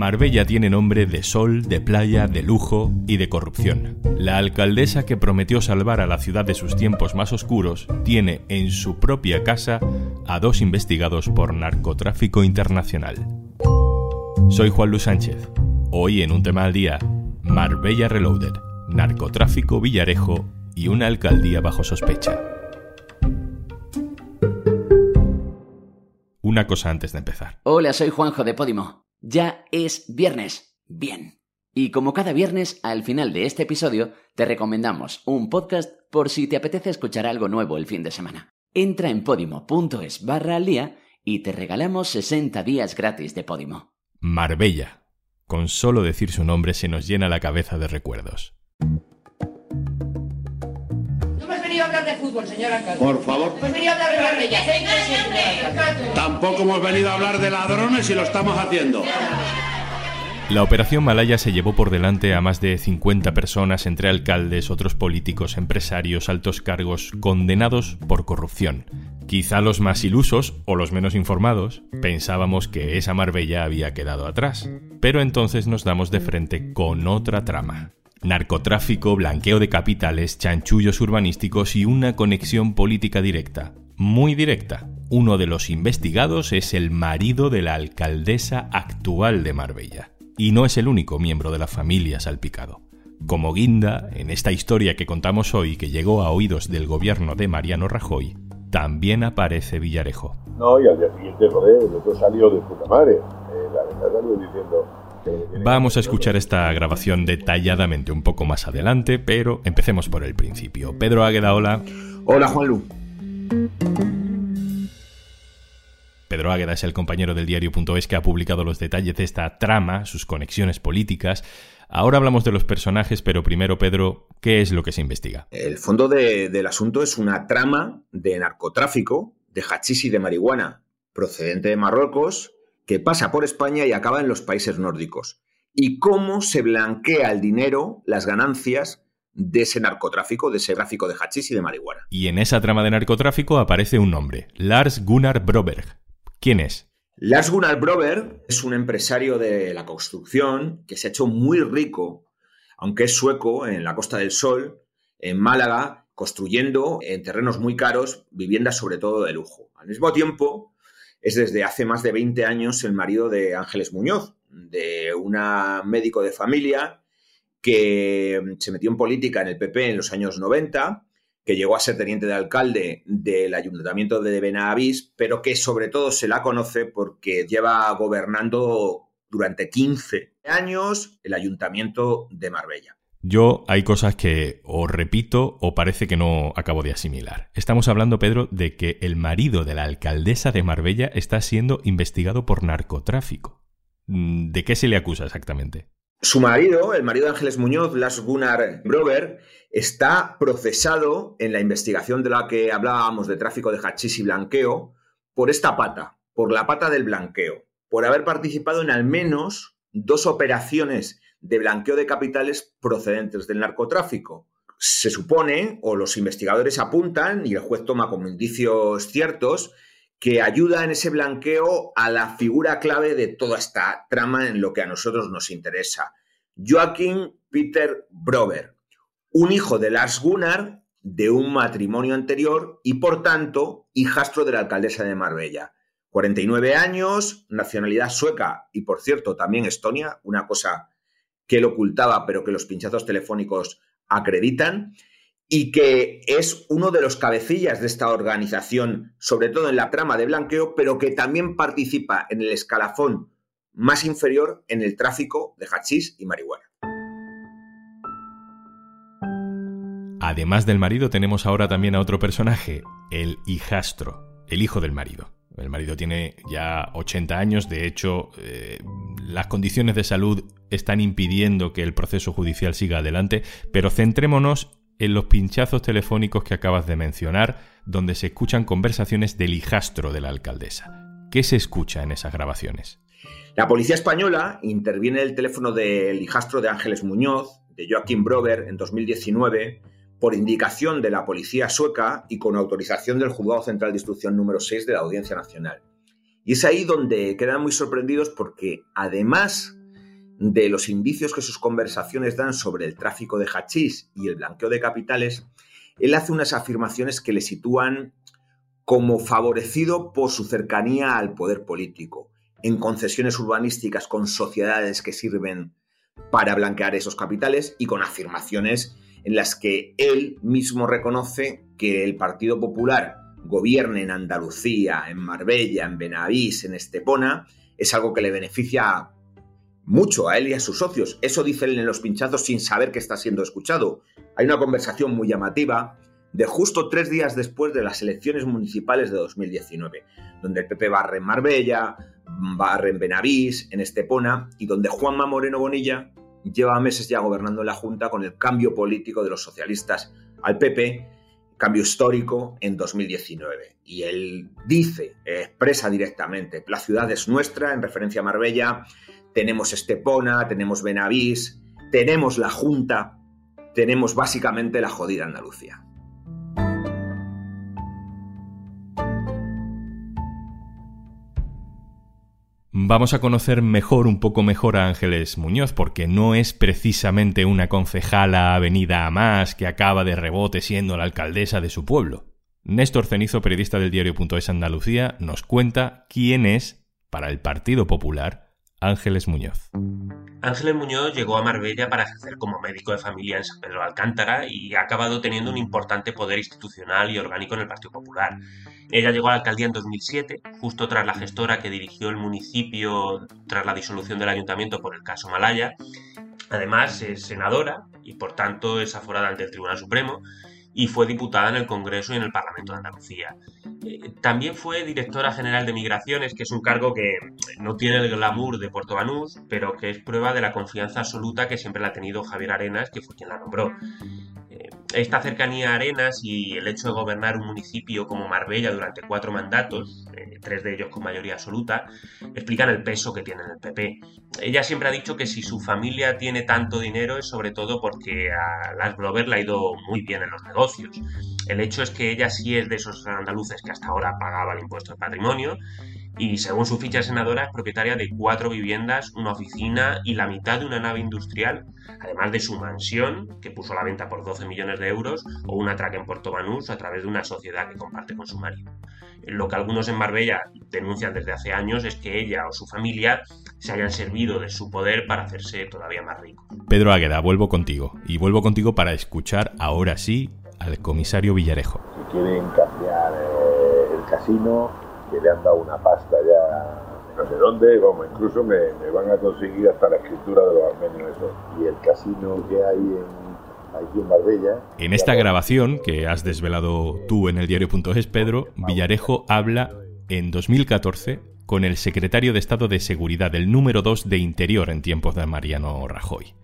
Marbella tiene nombre de sol, de playa, de lujo y de corrupción. La alcaldesa que prometió salvar a la ciudad de sus tiempos más oscuros tiene en su propia casa a dos investigados por narcotráfico internacional. Soy Juan Luis Sánchez. Hoy en un tema al día, Marbella Reloaded, narcotráfico Villarejo y una alcaldía bajo sospecha. Una cosa antes de empezar. Hola, soy Juanjo de Podimo. Ya es viernes. Bien. Y como cada viernes, al final de este episodio, te recomendamos un podcast por si te apetece escuchar algo nuevo el fin de semana. Entra en podimo.es barra al día y te regalamos 60 días gratis de Podimo. Marbella. Con solo decir su nombre se nos llena la cabeza de recuerdos. Venido a hablar de fútbol, señor alcalde. Por favor. Hemos venido a hablar de Marbella. Señor alcalde. Tampoco hemos venido a hablar de ladrones y lo estamos haciendo. La operación Malaya se llevó por delante a más de 50 personas entre alcaldes, otros políticos, empresarios, altos cargos, condenados por corrupción. Quizá los más ilusos o los menos informados pensábamos que esa Marbella había quedado atrás. Pero entonces nos damos de frente con otra trama. Narcotráfico, blanqueo de capitales, chanchullos urbanísticos y una conexión política directa. Muy directa. Uno de los investigados es el marido de la alcaldesa actual de Marbella. Y no es el único miembro de la familia salpicado. Como guinda, en esta historia que contamos hoy que llegó a oídos del gobierno de Mariano Rajoy, también aparece Villarejo. No, y al día siguiente, joder, el otro salió de puta madre. Eh, la verdad salió diciendo. Vamos a escuchar esta grabación detalladamente un poco más adelante, pero empecemos por el principio. Pedro Águeda, hola. Hola, Juanlu. Pedro Águeda es el compañero del diario.es que ha publicado los detalles de esta trama, sus conexiones políticas. Ahora hablamos de los personajes, pero primero, Pedro, ¿qué es lo que se investiga? El fondo de- del asunto es una trama de narcotráfico de hachís y de marihuana procedente de Marruecos que pasa por España y acaba en los países nórdicos. Y cómo se blanquea el dinero, las ganancias de ese narcotráfico, de ese tráfico de hachís y de marihuana. Y en esa trama de narcotráfico aparece un nombre, Lars Gunnar Broberg. ¿Quién es? Lars Gunnar Broberg es un empresario de la construcción que se ha hecho muy rico, aunque es sueco, en la Costa del Sol, en Málaga, construyendo en terrenos muy caros viviendas sobre todo de lujo. Al mismo tiempo, es desde hace más de 20 años el marido de Ángeles Muñoz, de una médico de familia que se metió en política en el PP en los años 90 que llegó a ser teniente de alcalde del ayuntamiento de Benavís, pero que sobre todo se la conoce porque lleva gobernando durante 15 años el ayuntamiento de Marbella. Yo hay cosas que o repito o parece que no acabo de asimilar. Estamos hablando, Pedro, de que el marido de la alcaldesa de Marbella está siendo investigado por narcotráfico. Mm, ¿De qué se le acusa exactamente? Su marido, el marido de Ángeles Muñoz, Lars Gunnar Brover, está procesado en la investigación de la que hablábamos de tráfico de hachís y blanqueo por esta pata, por la pata del blanqueo, por haber participado en al menos dos operaciones de blanqueo de capitales procedentes del narcotráfico. Se supone, o los investigadores apuntan, y el juez toma como indicios ciertos, que ayuda en ese blanqueo a la figura clave de toda esta trama en lo que a nosotros nos interesa. Joaquín Peter Brover, un hijo de Lars Gunnar de un matrimonio anterior y por tanto hijastro de la alcaldesa de Marbella. 49 años, nacionalidad sueca y por cierto también Estonia, una cosa que él ocultaba pero que los pinchazos telefónicos acreditan y que es uno de los cabecillas de esta organización, sobre todo en la trama de blanqueo, pero que también participa en el escalafón más inferior en el tráfico de hachís y marihuana. Además del marido tenemos ahora también a otro personaje, el hijastro, el hijo del marido. El marido tiene ya 80 años, de hecho eh, las condiciones de salud están impidiendo que el proceso judicial siga adelante, pero centrémonos en los pinchazos telefónicos que acabas de mencionar, donde se escuchan conversaciones del hijastro de la alcaldesa. ¿Qué se escucha en esas grabaciones? La policía española interviene el teléfono del hijastro de Ángeles Muñoz, de Joaquín Brover, en 2019, por indicación de la policía sueca y con autorización del Juzgado Central de Instrucción número 6 de la Audiencia Nacional. Y es ahí donde quedan muy sorprendidos porque, además de los indicios que sus conversaciones dan sobre el tráfico de hachís y el blanqueo de capitales, él hace unas afirmaciones que le sitúan como favorecido por su cercanía al poder político, en concesiones urbanísticas con sociedades que sirven para blanquear esos capitales y con afirmaciones en las que él mismo reconoce que el Partido Popular gobierne en Andalucía, en Marbella, en Benavís, en Estepona, es algo que le beneficia mucho a él y a sus socios. Eso dice él en los pinchazos sin saber que está siendo escuchado. Hay una conversación muy llamativa de justo tres días después de las elecciones municipales de 2019, donde el PP barre en Marbella, barre en Benavís, en Estepona, y donde Juanma Moreno Bonilla lleva meses ya gobernando la Junta con el cambio político de los socialistas al PP, cambio histórico en 2019. Y él dice, expresa directamente, la ciudad es nuestra, en referencia a Marbella, tenemos Estepona, tenemos Benavís, tenemos la Junta, tenemos básicamente la jodida Andalucía. Vamos a conocer mejor, un poco mejor a Ángeles Muñoz, porque no es precisamente una concejala avenida a más que acaba de rebote siendo la alcaldesa de su pueblo. Néstor Cenizo, periodista del diario.es Andalucía, nos cuenta quién es, para el Partido Popular, Ángeles Muñoz. Ángeles Muñoz llegó a Marbella para ejercer como médico de familia en San Pedro de Alcántara y ha acabado teniendo un importante poder institucional y orgánico en el Partido Popular. Ella llegó a la alcaldía en 2007, justo tras la gestora que dirigió el municipio tras la disolución del ayuntamiento por el caso Malaya. Además, es senadora y por tanto es aforada ante el Tribunal Supremo y fue diputada en el Congreso y en el Parlamento de Andalucía. Eh, también fue directora general de Migraciones, que es un cargo que no tiene el glamour de Puerto Banús, pero que es prueba de la confianza absoluta que siempre la ha tenido Javier Arenas, que fue quien la nombró. Eh, esta cercanía a Arenas y el hecho de gobernar un municipio como Marbella durante cuatro mandatos, eh, tres de ellos con mayoría absoluta, explican el peso que tiene en el PP. Ella siempre ha dicho que si su familia tiene tanto dinero es sobre todo porque a Las Glover le ha ido muy bien en los negocios. El hecho es que ella sí es de esos andaluces que hasta ahora pagaba el impuesto de patrimonio y según su ficha senadora es propietaria de cuatro viviendas, una oficina y la mitad de una nave industrial, además de su mansión, que puso a la venta por 12 millones de euros, o una track en Puerto Banús a través de una sociedad que comparte con su marido. Lo que algunos en Marbella denuncian desde hace años es que ella o su familia se hayan servido de su poder para hacerse todavía más ricos. Pedro Águeda, vuelvo contigo. Y vuelvo contigo para escuchar ahora sí al comisario Villarejo. Si quieren cambiar eh, el casino, que le han dado una pasta ya no sé dónde, vamos, incluso me, van a conseguir hasta la escritura de los armenios. Y el casino que hay en, aquí en Marbella. En esta grabación que has desvelado tú en el diario.es, Pedro, Villarejo habla en 2014 con el secretario de Estado de Seguridad, el número 2 de Interior en tiempos de Mariano Rajoy,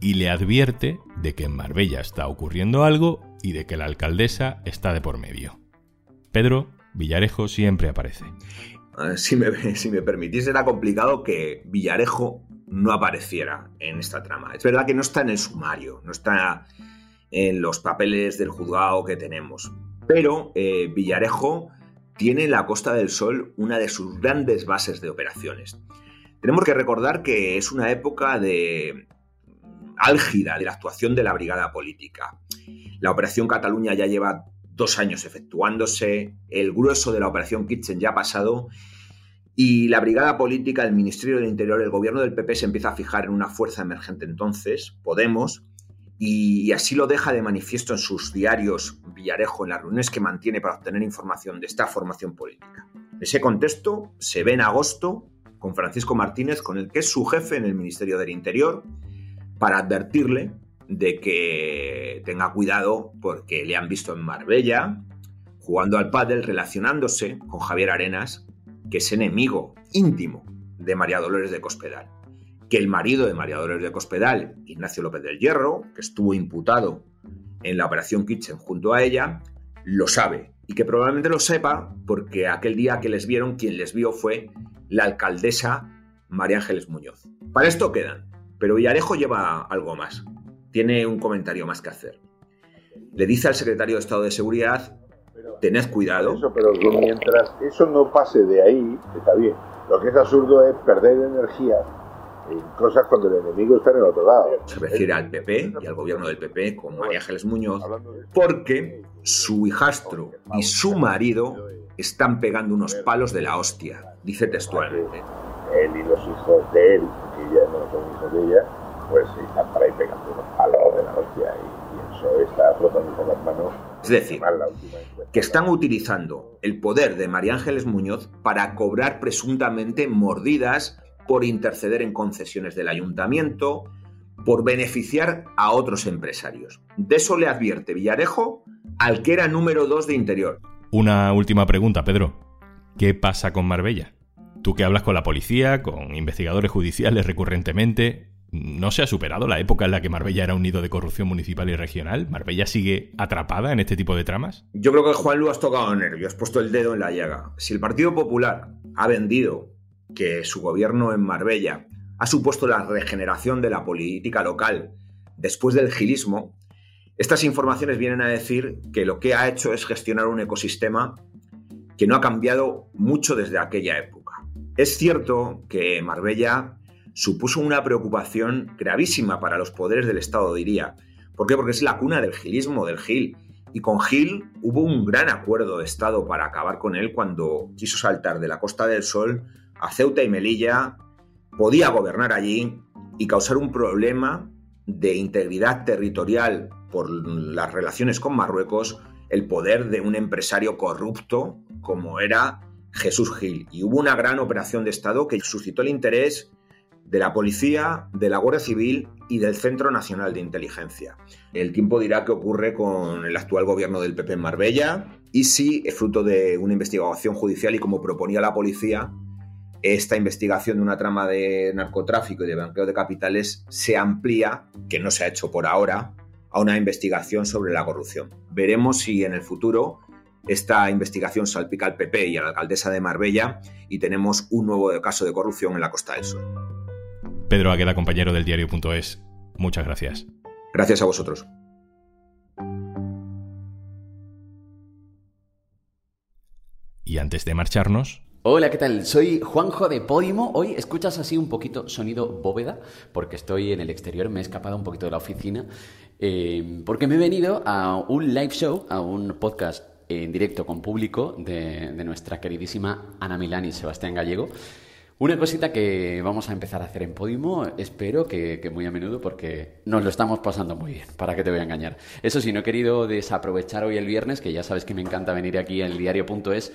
y le advierte de que en Marbella está ocurriendo algo y de que la alcaldesa está de por medio. Pedro Villarejo siempre aparece. Si me, permitís, era complicado que Villarejo no apareciera en esta trama. Es verdad que no está en el sumario, no está en los papeles del juzgado que tenemos. Pero eh, Villarejo tiene en la Costa del Sol una de sus grandes bases de operaciones. Tenemos que recordar que es una época de álgida de la actuación de la brigada política. La Operación Cataluña ya lleva dos años efectuándose, el grueso de la operación Kitchen ya ha pasado y la brigada política, el Ministerio del Interior, el gobierno del PP se empieza a fijar en una fuerza emergente entonces, Podemos, y, así lo deja de manifiesto en sus diarios Villarejo en las reuniones que mantiene para obtener información de esta formación política. Ese contexto se ve en agosto con Francisco Martínez, con el que es su jefe en el Ministerio del Interior, para advertirle de que tenga cuidado porque le han visto en Marbella jugando al pádel, relacionándose con Javier Arenas, que es enemigo íntimo de María Dolores de Cospedal. Que el marido de María Dolores de Cospedal, Ignacio López del Hierro, que estuvo imputado en la operación Kitchen junto a ella, lo sabe. Y que probablemente lo sepa porque aquel día que les vieron, quien les vio fue la alcaldesa María Ángeles Muñoz. Para esto quedan. Pero Villarejo lleva algo más tiene un comentario más que hacer. Le dice al secretario de Estado de Seguridad, tened cuidado. Eso, pero mientras eso no pase de ahí, está bien. Lo que es absurdo es perder energía en cosas cuando el enemigo está en el otro lado. Se refiere al PP y al gobierno del PP con María Ángeles Muñoz, porque su hijastro y su marido están pegando unos palos de la hostia, dice textualmente. Él y los hijos de él, que ya no son hijos de ella, pues están por ahí pegando unos palos de la hostia y, y eso está flotando con las manos. Es decir, que están utilizando el poder de María Ángeles Muñoz para cobrar presuntamente mordidas por interceder en concesiones del ayuntamiento, por beneficiar a otros empresarios. De eso le advierte Villarejo al que era número 2 de Interior. Una última pregunta, Pedro. ¿Qué pasa con Marbella? Tú que hablas con la policía, con investigadores judiciales recurrentemente, ¿no se ha superado la época en la que Marbella era un nido de corrupción municipal y regional? ¿Marbella sigue atrapada en este tipo de tramas? Yo creo que Juan Lu has tocado nervios, has puesto el dedo en la llaga. Si el Partido Popular ha vendido que su gobierno en Marbella ha supuesto la regeneración de la política local después del gilismo, estas informaciones vienen a decir que lo que ha hecho es gestionar un ecosistema que no ha cambiado mucho desde aquella época. Es cierto que Marbella supuso una preocupación gravísima para los poderes del Estado, diría. ¿Por qué? Porque es la cuna del gilismo, del Gil. Y con Gil hubo un gran acuerdo de Estado para acabar con él cuando quiso saltar de la Costa del Sol a Ceuta y Melilla, podía gobernar allí y causar un problema de integridad territorial por las relaciones con Marruecos, el poder de un empresario corrupto como era Jesús Gil. Y hubo una gran operación de Estado que suscitó el interés de la policía, de la Guardia Civil y del Centro Nacional de Inteligencia. El tiempo dirá qué ocurre con el actual gobierno del PP en Marbella y si es fruto de una investigación judicial y como proponía la policía, esta investigación de una trama de narcotráfico y de blanqueo de capitales se amplía, que no se ha hecho por ahora, a una investigación sobre la corrupción. Veremos si en el futuro esta investigación salpica al PP y a la alcaldesa de Marbella y tenemos un nuevo caso de corrupción en la Costa del Sol. Pedro Agueda, compañero del diario.es, muchas gracias. Gracias a vosotros. Y antes de marcharnos, Hola, ¿qué tal? Soy Juanjo de Podimo. Hoy escuchas así un poquito sonido bóveda, porque estoy en el exterior, me he escapado un poquito de la oficina, eh, porque me he venido a un live show, a un podcast en directo con público de, de nuestra queridísima Ana Milán y Sebastián Gallego. Una cosita que vamos a empezar a hacer en Podimo, espero que, muy a menudo porque nos lo estamos pasando muy bien, para que te voy a engañar. Eso sí, no he querido desaprovechar hoy el viernes, que ya sabes que me encanta venir aquí el diario.es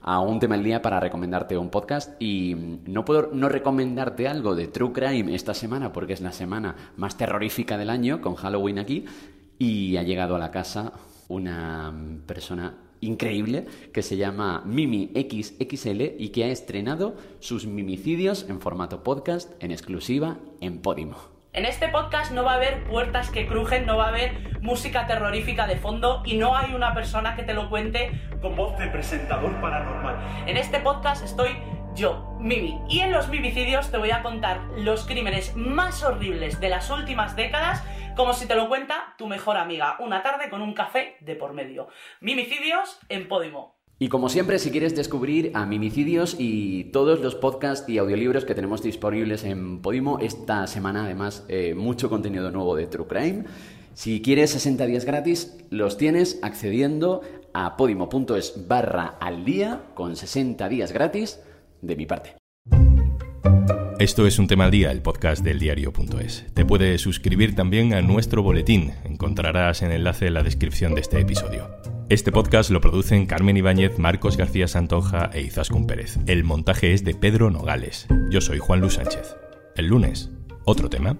a un tema del día para recomendarte un podcast y no puedo no recomendarte algo de True Crime esta semana porque es la semana más terrorífica del año con Halloween aquí y ha llegado a la casa una persona increíble que se llama Mimi XXL y que ha estrenado sus mimicidios en formato podcast en exclusiva en Podimo. En este podcast no va a haber puertas que crujen, no va a haber música terrorífica de fondo y no hay una persona que te lo cuente con voz de presentador paranormal. En este podcast estoy yo, Mimi, y en los mimicidios te voy a contar los crímenes más horribles de las últimas décadas como si te lo cuenta tu mejor amiga, una tarde con un café de por medio. Mimicidios en Podimo. Y como siempre, si quieres descubrir a Mimicidios y todos los podcasts y audiolibros que tenemos disponibles en Podimo, esta semana además eh, mucho contenido nuevo de True Crime. Si quieres 60 días gratis, los tienes accediendo a podimo.es barra al día con 60 días gratis de mi parte. Esto es un tema al día, el podcast del diario.es. Te puedes suscribir también a nuestro boletín. Encontrarás el enlace en la descripción de este episodio. Este podcast lo producen Carmen Ibáñez, Marcos García Santoja e Izaskun Pérez. El montaje es de Pedro Nogales. Yo soy Juan Luis Sánchez. El lunes, otro tema.